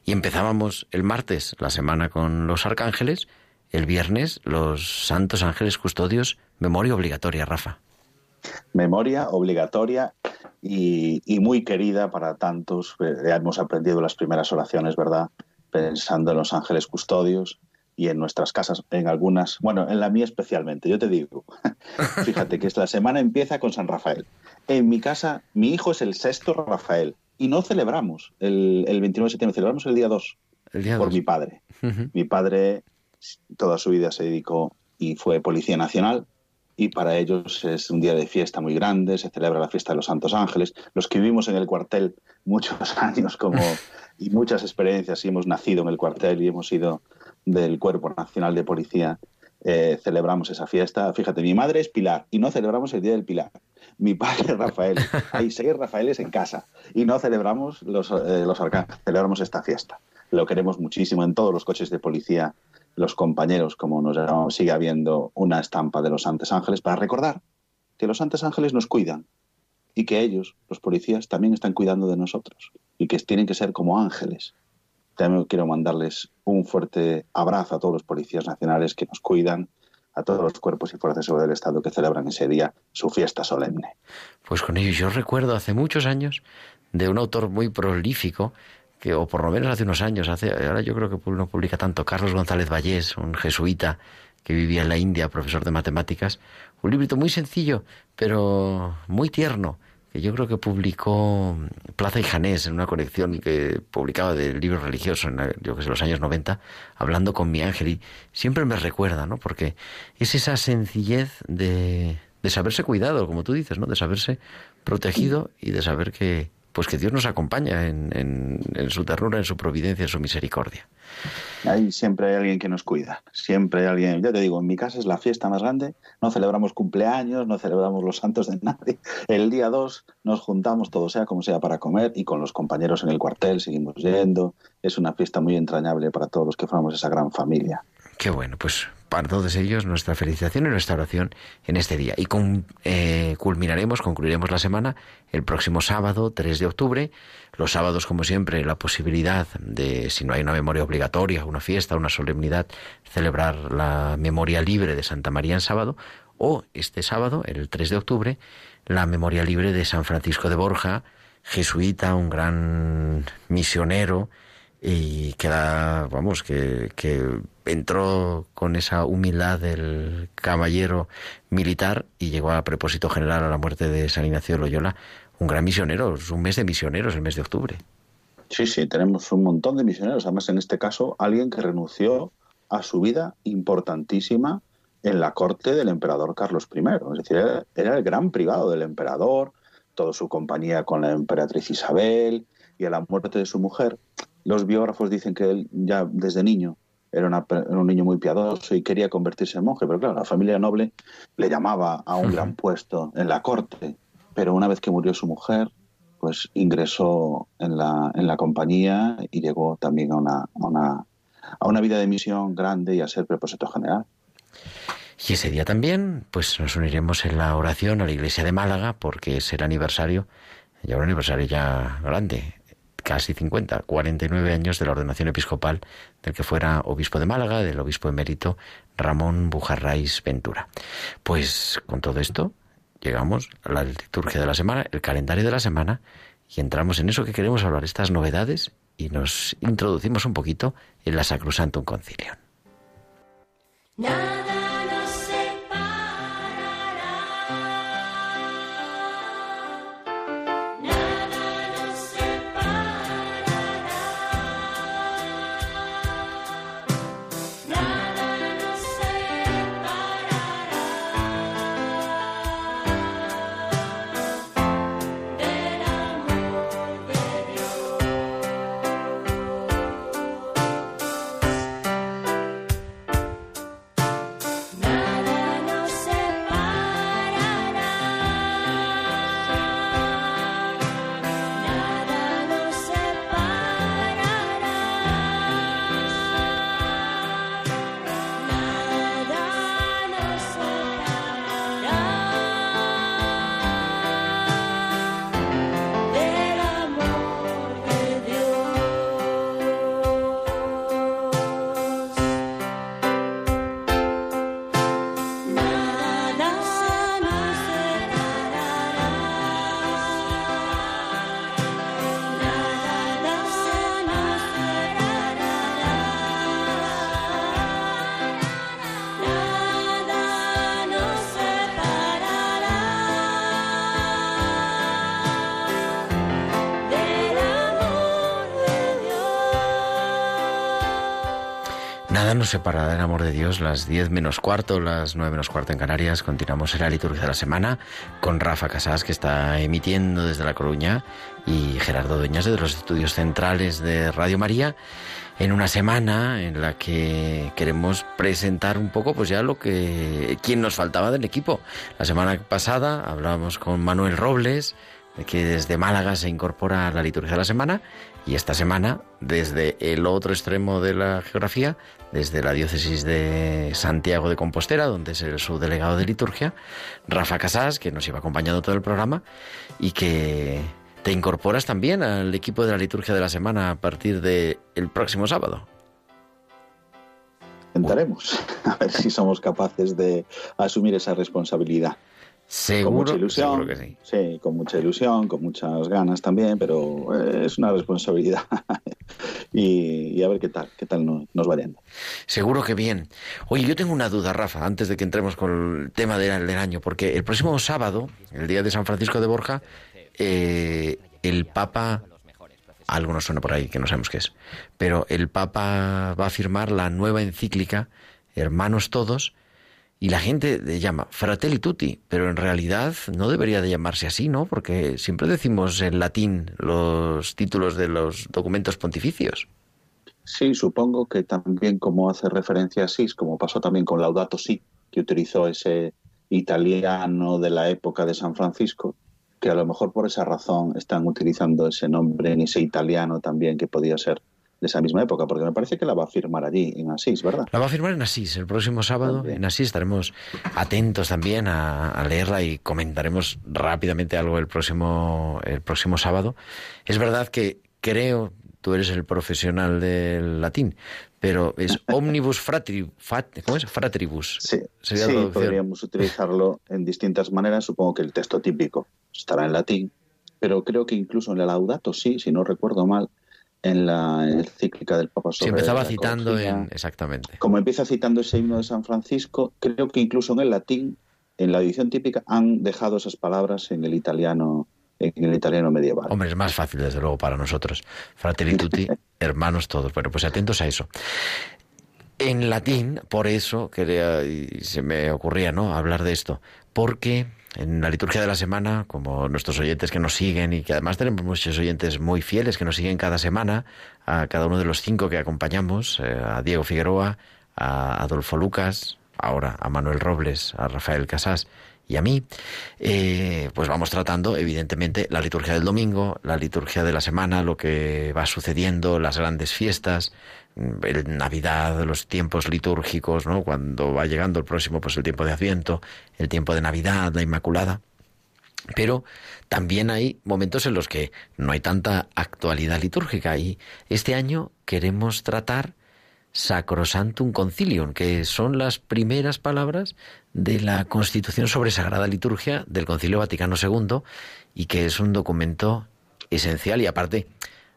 Y empezábamos el martes la semana con los arcángeles, el viernes los santos ángeles custodios, memoria obligatoria, Rafa. Memoria obligatoria y, y muy querida para tantos. Ya hemos aprendido las primeras oraciones, ¿verdad? Pensando en los ángeles custodios y en nuestras casas, en algunas, bueno, en la mía especialmente, yo te digo, fíjate que esta semana empieza con San Rafael. En mi casa, mi hijo es el sexto Rafael, y no celebramos el, el 29 de septiembre, celebramos el día 2, el día por 2. mi padre. Uh -huh. Mi padre toda su vida se dedicó y fue policía nacional y para ellos es un día de fiesta muy grande, se celebra la fiesta de los Santos Ángeles. Los que vivimos en el cuartel muchos años como y muchas experiencias y hemos nacido en el cuartel y hemos sido del Cuerpo Nacional de Policía, eh, celebramos esa fiesta. Fíjate, mi madre es Pilar y no celebramos el Día del Pilar mi padre Rafael. Hay seis Rafaeles en casa y no celebramos los, eh, los arcángeles, celebramos esta fiesta. Lo queremos muchísimo en todos los coches de policía, los compañeros, como nos llamamos, sigue habiendo una estampa de los Santos Ángeles para recordar que los santos ángeles nos cuidan y que ellos, los policías, también están cuidando de nosotros y que tienen que ser como ángeles. También quiero mandarles un fuerte abrazo a todos los policías nacionales que nos cuidan, a todos los cuerpos y fuerzas del Estado que celebran ese día su fiesta solemne. Pues con ello yo recuerdo hace muchos años de un autor muy prolífico, que, o por lo menos hace unos años, hace, ahora yo creo que no publica tanto, Carlos González Vallés, un jesuita que vivía en la India, profesor de matemáticas, un librito muy sencillo, pero muy tierno, que yo creo que publicó Plaza y Janés en una colección que publicaba de libros religiosos en yo que sé, los años 90, hablando con mi ángel y siempre me recuerda, ¿no? Porque es esa sencillez de, de saberse cuidado, como tú dices, ¿no? De saberse protegido y de saber que, pues que Dios nos acompaña en, en, su ternura, en su providencia, en su misericordia. Ahí siempre hay alguien que nos cuida, siempre hay alguien. Ya te digo, en mi casa es la fiesta más grande, no celebramos cumpleaños, no celebramos los santos de nadie. El día 2 nos juntamos, todo sea como sea, para comer y con los compañeros en el cuartel seguimos yendo. Es una fiesta muy entrañable para todos los que formamos esa gran familia. Qué bueno, pues para todos ellos nuestra felicitación y nuestra oración en este día. Y con, eh, culminaremos, concluiremos la semana el próximo sábado, 3 de octubre. Los sábados, como siempre, la posibilidad de, si no hay una memoria obligatoria, una fiesta, una solemnidad, celebrar la memoria libre de Santa María en sábado. O este sábado, el 3 de octubre, la memoria libre de San Francisco de Borja, jesuita, un gran misionero, y que vamos, que, entró con esa humildad del caballero militar y llegó a propósito general a la muerte de San Ignacio Loyola, un gran misionero, un mes de misioneros, el mes de octubre. Sí, sí, tenemos un montón de misioneros, además en este caso alguien que renunció a su vida importantísima en la corte del emperador Carlos I, es decir, era el gran privado del emperador, toda su compañía con la emperatriz Isabel y a la muerte de su mujer. Los biógrafos dicen que él ya desde niño era, un niño muy piadoso y quería convertirse en monje, pero claro, la familia noble le llamaba a un gran puesto en la corte, pero una vez que murió su mujer, pues ingresó en la, en la compañía y llegó también a una, a una, a una vida de misión grande y a ser propósito general. Y ese día también, pues nos uniremos en la oración a la iglesia de Málaga, porque es el aniversario, ya un aniversario ya grande, casi 50, 49 años de la ordenación episcopal del que fuera obispo de Málaga, del obispo emérito Ramón Bujarráis Ventura. Pues con todo esto llegamos a la liturgia de la semana, el calendario de la semana, y entramos en eso que queremos hablar, estas novedades, y nos introducimos un poquito en la Sacrosantum Concilium. Nos separará del amor de Dios, las 10 menos cuarto, las 9 menos cuarto en Canarias. Continuamos en la liturgia de la semana con Rafa Casas, que está emitiendo desde La Coruña, y Gerardo Dueñas de los estudios centrales de Radio María, en una semana en la que queremos presentar un poco, pues ya lo que. quién nos faltaba del equipo. La semana pasada hablábamos con Manuel Robles, que desde Málaga se incorpora a la liturgia de la semana y esta semana desde el otro extremo de la geografía, desde la diócesis de Santiago de Compostela, donde es el subdelegado de liturgia, Rafa Casas, que nos iba acompañando todo el programa y que te incorporas también al equipo de la liturgia de la semana a partir del el próximo sábado. Intentaremos a ver si somos capaces de asumir esa responsabilidad. Seguro, con mucha ilusión, que sí. con mucha ilusión, con muchas ganas también, pero eh, es una responsabilidad. y, a ver qué tal, qué tal nos, nos va yendo. Seguro que bien. Oye, yo tengo una duda, Rafa, antes de que entremos con el tema del, del año, porque el próximo sábado, el día de San Francisco de Borja, eh, el Papa algo nos suena por ahí que no sabemos qué es. Pero el Papa va a firmar la nueva encíclica Hermanos Todos y la gente le llama Fratelli Tutti, pero en realidad no debería de llamarse así, ¿no? Porque siempre decimos en latín los títulos de los documentos pontificios. Sí, supongo que también como hace referencia a SIS, como pasó también con Laudato Si, que utilizó ese italiano de la época de San Francisco, que a lo mejor por esa razón están utilizando ese nombre en ese italiano también que podía ser de esa misma época, porque me parece que la va a firmar allí, en Asís, ¿verdad? La va a firmar en Asís, el próximo sábado También. en Asís. Estaremos atentos también a, a leerla y comentaremos rápidamente algo el próximo, el próximo sábado. Es verdad que creo, tú eres el profesional del latín, pero es omnibus fratri, fat- ¿cómo es? Fratribus. Sí, Sería sí podríamos utilizarlo en distintas maneras. Supongo que el texto típico estará en latín, pero creo que incluso en el Laudato sí, si no recuerdo mal, en la encíclica del Papa Si sobre empezaba la citando en... Exactamente. Como empieza citando ese himno de San Francisco, creo que incluso en el latín, en la edición típica, han dejado esas palabras en el italiano, en el italiano medieval. Hombre, es más fácil, desde luego, para nosotros. Fratelli tutti, hermanos todos. Bueno, pues atentos a eso. En latín, por eso quería, y se me ocurría, ¿no?, hablar de esto. Porque en la liturgia de la semana, como nuestros oyentes que nos siguen y que además tenemos muchos oyentes muy fieles que nos siguen cada semana, a cada uno de los cinco que acompañamos, eh, a Diego Figueroa, a Adolfo Lucas, ahora a Manuel Robles, a Rafael Casás y a mí, eh, pues vamos tratando, evidentemente, la liturgia del domingo, la liturgia de la semana, lo que va sucediendo, las grandes fiestas, el Navidad, los tiempos litúrgicos, ¿no? Cuando va llegando el próximo, pues el tiempo de Adviento, el tiempo de Navidad, la Inmaculada. Pero también hay momentos en los que no hay tanta actualidad litúrgica y este año queremos tratar Sacrosantum Concilium, que son las primeras palabras de la Constitución sobre Sagrada Liturgia del Concilio Vaticano II y que es un documento esencial y aparte,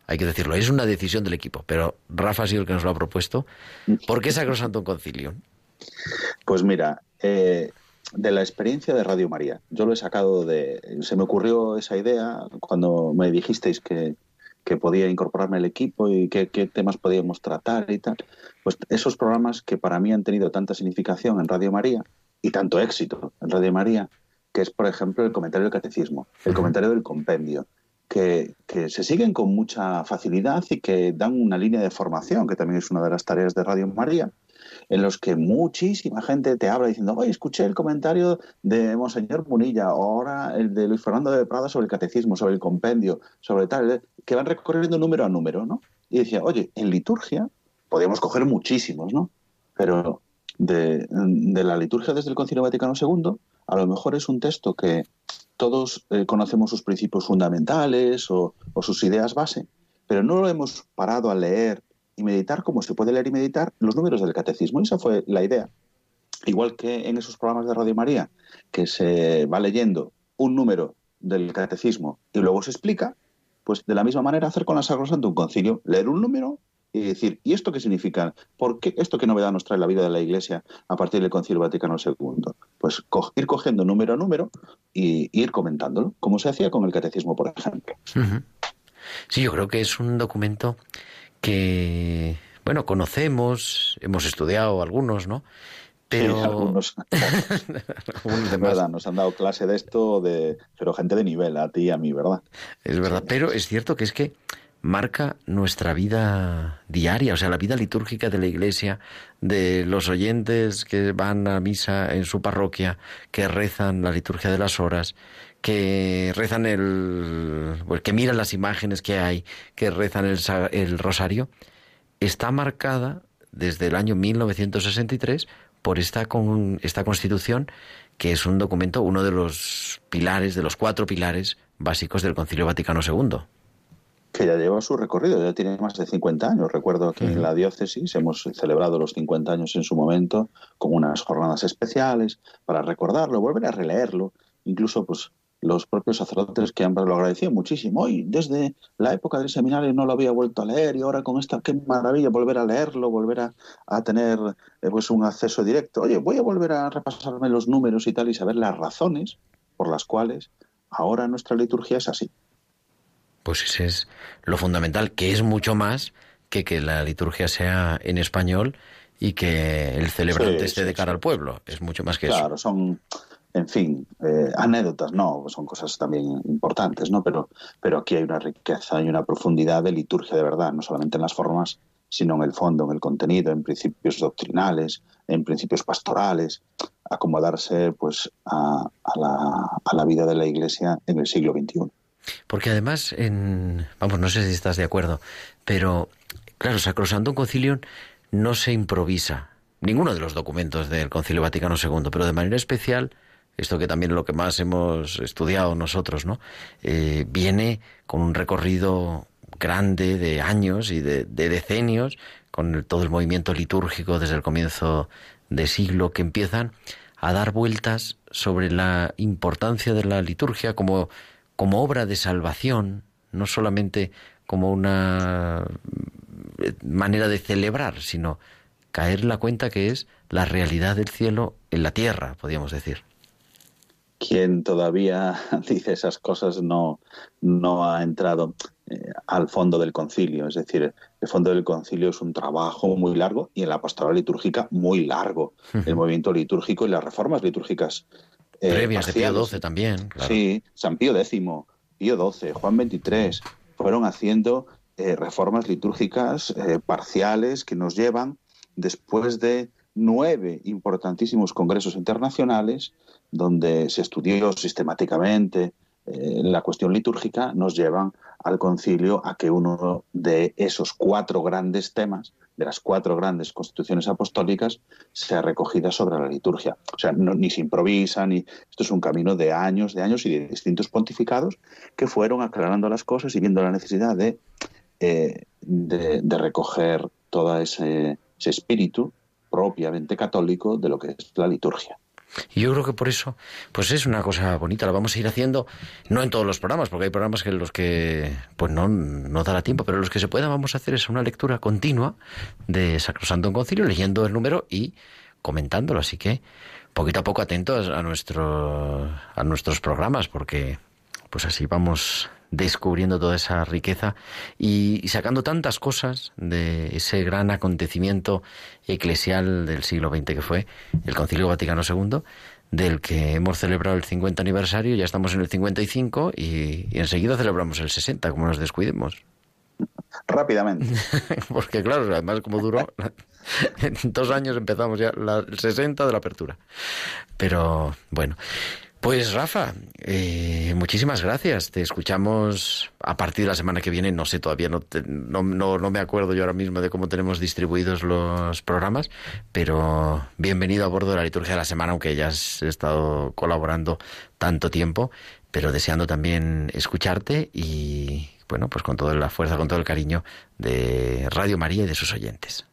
hay que decirlo, es una decisión del equipo, pero Rafa ha sido el que nos lo ha propuesto. ¿Por qué Sacrosantum Concilium? Pues mira, eh, de la experiencia de Radio María, yo lo he sacado de... Se me ocurrió esa idea cuando me dijisteis que, que podía incorporarme al equipo y qué, qué temas podíamos tratar y tal. Pues esos programas que para mí han tenido tanta significación en Radio María y tanto éxito en Radio María, que es, por ejemplo, el comentario del catecismo, el comentario del compendio, que, se siguen con mucha facilidad y que dan una línea de formación, que también es una de las tareas de Radio María, en los que muchísima gente te habla diciendo, oye, escuché el comentario de Monseñor Munilla, o ahora el de Luis Fernando de Prada sobre el catecismo, sobre el compendio, sobre tal, que van recorriendo número a número, ¿no? Y decía, oye, en liturgia podríamos coger muchísimos, ¿no? Pero de, de la liturgia desde el Concilio Vaticano II, a lo mejor es un texto que todos eh, conocemos sus principios fundamentales o, sus ideas base, pero no lo hemos parado a leer y meditar como se puede leer y meditar los números del catecismo. Y esa fue la idea. Igual que en esos programas de Radio María, que se va leyendo un número del catecismo y luego se explica, pues de la misma manera hacer con la Sacrosantum Concilio, leer un número y decir, ¿y esto qué significa? ¿Por qué esto qué novedad nos trae la vida de la Iglesia a partir del Concilio Vaticano II? Pues co ir cogiendo número a número y, y ir comentándolo, como se hacía con el catecismo, por ejemplo. Uh -huh. Sí, yo creo que es un documento que, bueno, conocemos, hemos estudiado algunos, ¿no? Pero sí, algunos, algunos de verdad, nos han dado clase de esto, de, pero gente de nivel, a ti y a mí, ¿verdad? Es verdad, sí. pero es cierto que es que marca nuestra vida diaria, o sea, la vida litúrgica de la Iglesia, de los oyentes que van a misa en su parroquia, que rezan la liturgia de las horas, que rezan el, pues, que miran las imágenes que hay, que rezan el, el rosario, está marcada desde el año 1963 por esta, con, esta constitución que es un documento, uno de los pilares, de los cuatro pilares básicos del Concilio Vaticano II. Que ya lleva su recorrido, ya tiene más de 50 años. Recuerdo que en la diócesis hemos celebrado los 50 años en su momento con unas jornadas especiales para recordarlo, volver a releerlo, incluso pues los propios sacerdotes que han lo agradecido muchísimo. Hoy, desde la época del seminario no lo había vuelto a leer y ahora con esta, qué maravilla volver a leerlo, volver a, tener eh, pues un acceso directo. Oye, voy a volver a repasarme los números y tal y saber las razones por las cuales ahora nuestra liturgia es así. Pues ese es lo fundamental, que es mucho más que que la liturgia sea en español y que el celebrante esté de cara al pueblo. Es mucho más que eso. Claro, son en fin, eh, anécdotas, no, son cosas también importantes, ¿no? Pero, pero aquí hay una riqueza y una profundidad de liturgia de verdad, no solamente en las formas, sino en el fondo, en el contenido, en principios doctrinales, en principios pastorales, acomodarse pues a, la, a la vida de la Iglesia en el siglo XXI. Porque además, en, vamos, no sé si estás de acuerdo, pero claro, Sacrosanto Concilio no se improvisa. Ninguno de los documentos del Concilio Vaticano II, pero de manera especial esto que también es lo que más hemos estudiado nosotros, ¿no? Eh, viene con un recorrido grande de años y de, decenios, con todo el movimiento litúrgico desde el comienzo de siglo, que empiezan a dar vueltas sobre la importancia de la liturgia como, como obra de salvación, no solamente como una manera de celebrar, sino caer en la cuenta que es la realidad del cielo en la tierra, podríamos decir quien todavía dice esas cosas no, no ha entrado eh, al fondo del concilio. Es decir, el fondo del concilio es un trabajo muy largo y en la pastoral litúrgica muy largo. El movimiento litúrgico y las reformas litúrgicas. Eh, Previas de Pío XII también. Sí, San Pío X, Pío XII, Juan XXIII fueron haciendo eh, reformas litúrgicas parciales que nos llevan después de nueve importantísimos congresos internacionales donde se estudió sistemáticamente eh, la cuestión litúrgica, nos llevan al concilio a que uno de esos cuatro grandes temas, de las cuatro grandes constituciones apostólicas, sea recogida sobre la liturgia. O sea, ni se improvisa, ni esto es un camino de años, de años y de distintos pontificados que fueron aclarando las cosas y viendo la necesidad de, eh, de, recoger todo ese espíritu propiamente católico de lo que es la liturgia. Y yo creo que por eso, pues es una cosa bonita, la vamos a ir haciendo, no en todos los programas, porque hay programas que los que pues no, no dará tiempo, pero los que se pueda vamos a hacer es una lectura continua de Sacrosanto en Concilio, leyendo el número y comentándolo, así que poquito a poco atentos a nuestro, a nuestros programas, porque pues así vamos descubriendo toda esa riqueza y, sacando tantas cosas de ese gran acontecimiento eclesial del siglo XX que fue el Concilio Vaticano II, del que hemos celebrado el 50 aniversario, ya estamos en el 55 y, y enseguida celebramos el 60, como nos descuidemos. Rápidamente. Porque claro, además como duró, en dos años empezamos ya la, el 60 de la apertura. Pero bueno. Pues Rafa, eh, muchísimas gracias. Te escuchamos a partir de la semana que viene. No sé, todavía no, no, no, me acuerdo yo ahora mismo de cómo tenemos distribuidos los programas, pero bienvenido a bordo de la liturgia de la semana, aunque ya has estado colaborando tanto tiempo, pero deseando también escucharte y, bueno, pues con toda la fuerza, con todo el cariño de Radio María y de sus oyentes.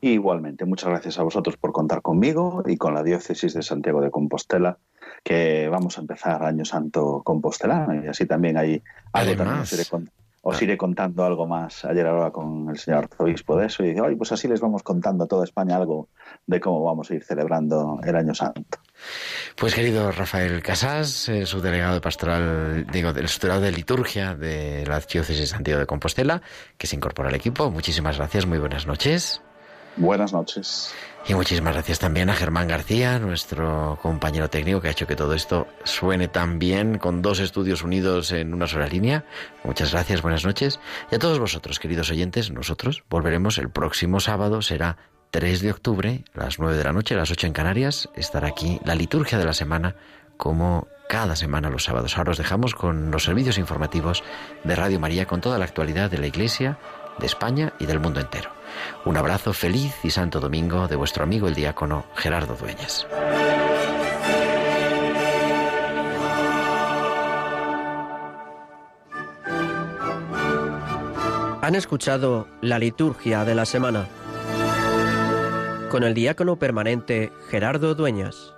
Igualmente, muchas gracias a vosotros por contar conmigo y con la diócesis de Santiago de Compostela que vamos a empezar Año Santo Compostelano y así también hay algo también os iré, contando algo más. Ayer hablaba con el señor arzobispo de eso y dice, pues así les vamos contando a toda España algo de cómo vamos a ir celebrando el Año Santo. Pues querido Rafael Casas, eh, subdelegado de pastoral, digo, del subdelegado de liturgia de la diócesis de Santiago de Compostela, que se incorpora al equipo. Muchísimas gracias, muy buenas noches. Buenas noches. Y muchísimas gracias también a Germán García, nuestro compañero técnico, que ha hecho que todo esto suene tan bien, con dos estudios unidos en una sola línea. Muchas gracias, buenas noches. Y a todos vosotros, queridos oyentes, nosotros volveremos el próximo sábado, será 3 de octubre, las 9 de la noche, a las 8 en Canarias, estará aquí la liturgia de la semana como cada semana los sábados. Ahora os dejamos con los servicios informativos de Radio María con toda la actualidad de la Iglesia, de España y del mundo entero. Un abrazo feliz y santo domingo de vuestro amigo el diácono Gerardo Dueñas. Han escuchado la liturgia de la semana con el diácono permanente Gerardo Dueñas.